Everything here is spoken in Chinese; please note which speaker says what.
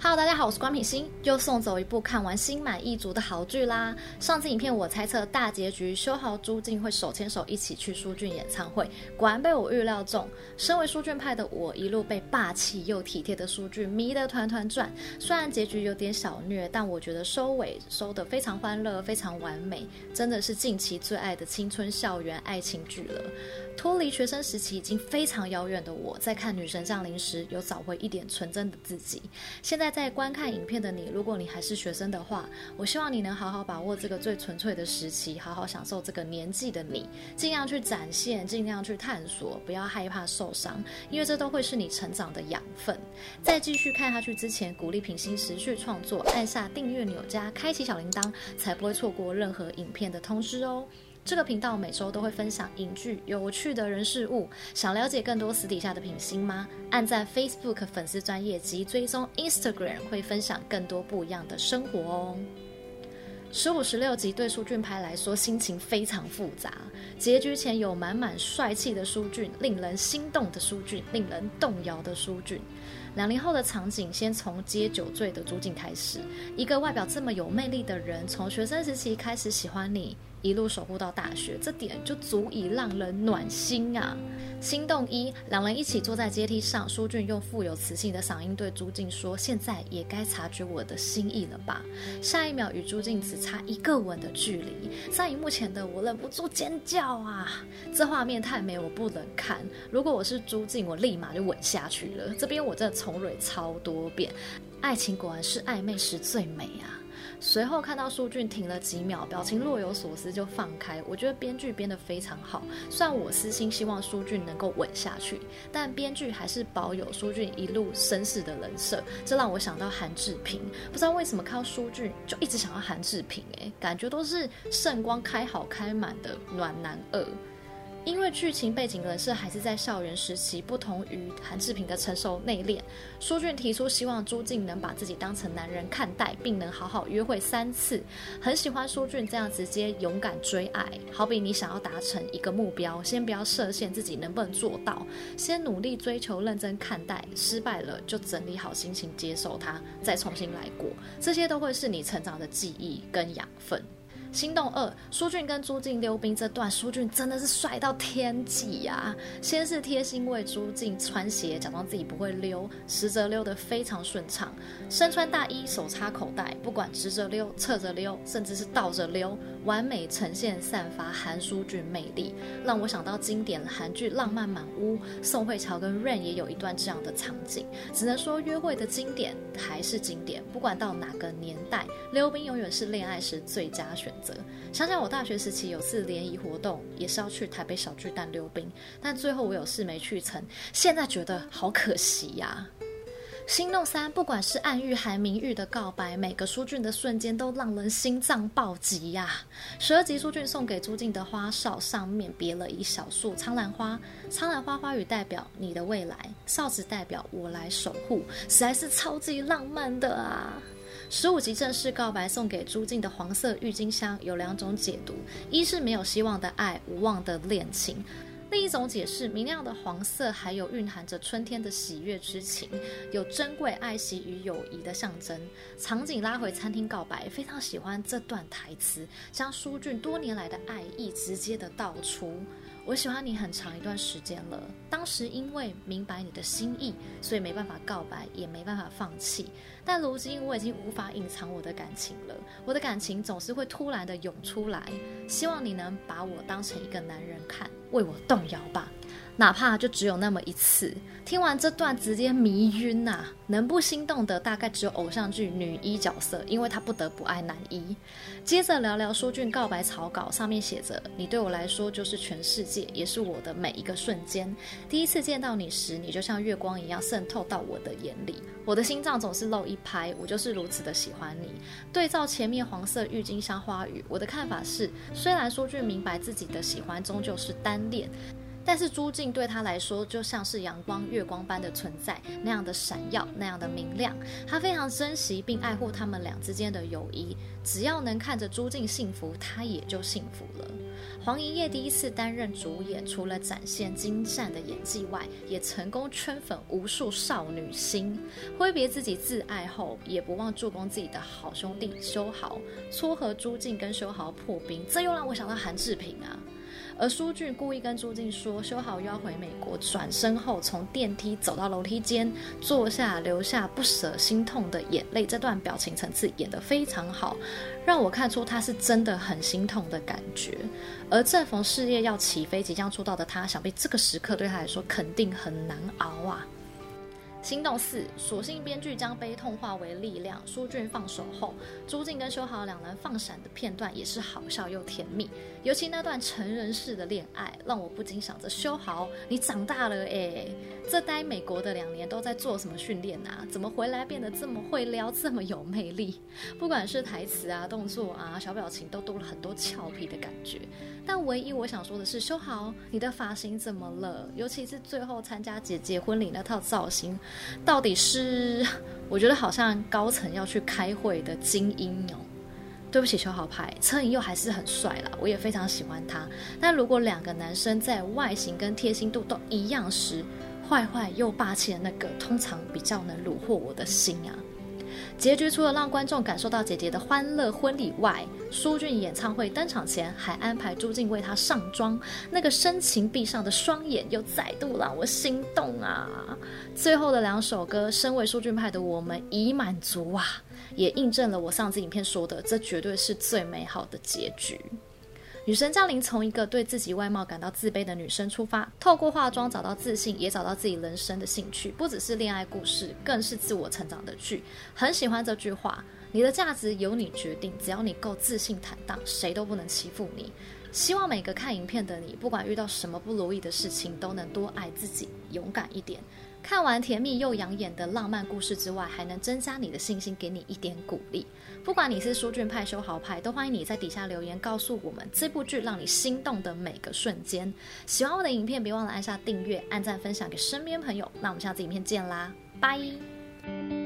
Speaker 1: Hello，大家好，我是关品心，又送走一部看完心满意足的好剧啦。上次影片我猜测大结局，修豪朱静会手牵手一起去书俊演唱会，果然被我预料中。身为书俊派的我，一路被霸气又体贴的书俊迷得团团转。虽然结局有点小虐，但我觉得收尾收得非常欢乐，非常完美，真的是近期最爱的青春校园爱情剧了。脱离学生时期已经非常遥远的我，在看《女神降临》时，有找回一点纯真的自己。现在。在观看影片的你，如果你还是学生的话，我希望你能好好把握这个最纯粹的时期，好好享受这个年纪的你，尽量去展现，尽量去探索，不要害怕受伤，因为这都会是你成长的养分。在继续看下去之前，鼓励品心持续创作，按下订阅钮加开启小铃铛，才不会错过任何影片的通知哦。这个频道每周都会分享影剧有趣的人事物，想了解更多私底下的品心吗？按赞 Facebook 粉丝专页及追踪 Instagram，会分享更多不一样的生活哦。十五、十六集对书俊拍来说心情非常复杂，结局前有满满帅气的书俊，令人心动的书俊，令人动摇的书俊。两年后的场景，先从接酒醉的朱静开始，一个外表这么有魅力的人，从学生时期开始喜欢你。一路守护到大学，这点就足以让人暖心啊！心动一，两人一起坐在阶梯上，舒俊用富有磁性的嗓音对朱静说：“现在也该察觉我的心意了吧？”下一秒与朱静只差一个吻的距离，在荧幕前的我忍不住尖叫啊！这画面太美，我不能看。如果我是朱静，我立马就吻下去了。这边我真的重蕊超多遍，爱情果然是暧昧时最美啊！随后看到苏俊停了几秒，表情若有所思就放开。我觉得编剧编得非常好。虽然我私心希望苏俊能够吻下去，但编剧还是保有苏俊一路绅士的人设，这让我想到韩志平。不知道为什么看到苏俊就一直想要韩志平，哎，感觉都是圣光开好开满的暖男二。因为剧情背景人设还是在校园时期，不同于韩志平的成熟内敛。书俊提出希望朱静能把自己当成男人看待，并能好好约会三次。很喜欢书俊这样直接勇敢追爱，好比你想要达成一个目标，先不要设限自己能不能做到，先努力追求，认真看待，失败了就整理好心情接受它，再重新来过。这些都会是你成长的记忆跟养分。心动二，书俊跟朱静溜冰这段，书俊真的是帅到天际呀、先是贴心为朱静穿鞋，假装自己不会溜，实则溜得非常顺畅。身穿大衣，手插口袋，不管直着溜、侧着溜，甚至是倒着溜，完美呈现散发韩书俊魅力，让我想到经典韩剧《浪漫满屋》，宋慧乔跟 Rain 也有一段这样的场景。只能说约会的经典还是经典，不管到哪个年代，溜冰永远是恋爱时最佳选想想我大学时期有次联谊活动，也是要去台北小巨蛋溜冰，但最后我有事没去成。现在觉得好可惜呀。心动三，不管是暗喻还明喻的告白，每个书俊的瞬间都让人心脏暴击呀。十二集书俊送给朱静的花哨上面别了一小束苍兰花，苍兰花花语代表你的未来，哨子代表我来守护，实在是超级浪漫的啊。十五集正式告白送给朱静的黄色郁金香有两种解读：一是没有希望的爱，无望的恋情；另一种解释，明亮的黄色还有蕴含着春天的喜悦之情，有珍贵爱惜与友谊的象征。场景拉回餐厅告白，非常喜欢这段台词，将书俊多年来的爱意直接的道出。我喜欢你很长一段时间了，当时因为明白你的心意，所以没办法告白，也没办法放弃。但如今我已经无法隐藏我的感情了，我的感情总是会突然的涌出来。希望你能把我当成一个男人看，为我动摇吧。哪怕就只有那么一次，听完这段直接迷晕呐、啊！能不心动的大概只有偶像剧女一角色，因为她不得不爱男一。接着聊聊舒俊告白草稿，上面写着：“你对我来说就是全世界，也是我的每一个瞬间。第一次见到你时，你就像月光一样渗透到我的眼里，我的心脏总是漏一拍。我就是如此的喜欢你。”对照前面黄色郁金香花语，我的看法是：虽然舒俊明白自己的喜欢终究是单恋。但是朱静对他来说就像是阳光、月光般的存在，那样的闪耀，那样的明亮。他非常珍惜并爱护他们俩之间的友谊。只要能看着朱静幸福，他也就幸福了。黄颐烨第一次担任主演，除了展现精湛的演技外，也成功圈粉无数少女心。挥别自己挚爱后，也不忘助攻自己的好兄弟修豪，撮合朱静跟修豪破冰。这又让我想到韩志平啊。而苏俊故意跟朱静说，修好又要回美国，转身后从电梯走到楼梯间坐下，留下不舍心痛的眼泪。这段表情层次演得非常好，让我看出他是真的很心痛的感觉。而正逢事业要起飞、即将出道的他，想必这个时刻对他来说肯定很难熬啊。心动四，索性编剧将悲痛化为力量。书俊放手后，朱静跟修豪两人放闪的片段也是好笑又甜蜜。尤其那段成人式的恋爱，让我不禁想着：修豪，你长大了诶，这待美国的两年都在做什么训练啊？怎么回来变得这么会撩，这么有魅力？不管是台词啊、动作啊、小表情，都多了很多俏皮的感觉。但唯一我想说的是，修豪，你的发型怎么了？尤其是最后参加姐姐婚礼那套造型。到底是 我觉得好像高层要去开会的精英哦。对不起，修好牌，车银优还是很帅啦，我也非常喜欢他。但如果两个男生在外形跟贴心度都一样时，坏坏又霸气的那个，通常比较能虏获我的心啊。结局除了让观众感受到姐姐的欢乐婚礼外，书俊演唱会登场前还安排朱静为他上妆，那个深情闭上的双眼又再度让我心动啊！最后的两首歌，身为书俊派的我们已满足啊，也印证了我上次影片说的，这绝对是最美好的结局。女神降临，从一个对自己外貌感到自卑的女生出发，透过化妆找到自信，也找到自己人生的兴趣。不只是恋爱故事，更是自我成长的剧。很喜欢这句话：你的价值由你决定，只要你够自信坦荡，谁都不能欺负你。希望每个看影片的你，不管遇到什么不如意的事情，都能多爱自己，勇敢一点。看完甜蜜又养眼的浪漫故事之外，还能增加你的信心，给你一点鼓励。不管你是书俊派、修豪派，都欢迎你在底下留言告诉我们这部剧让你心动的每个瞬间。喜欢我的影片，别忘了按下订阅、按赞、分享给身边朋友。那我们下次影片见啦，拜。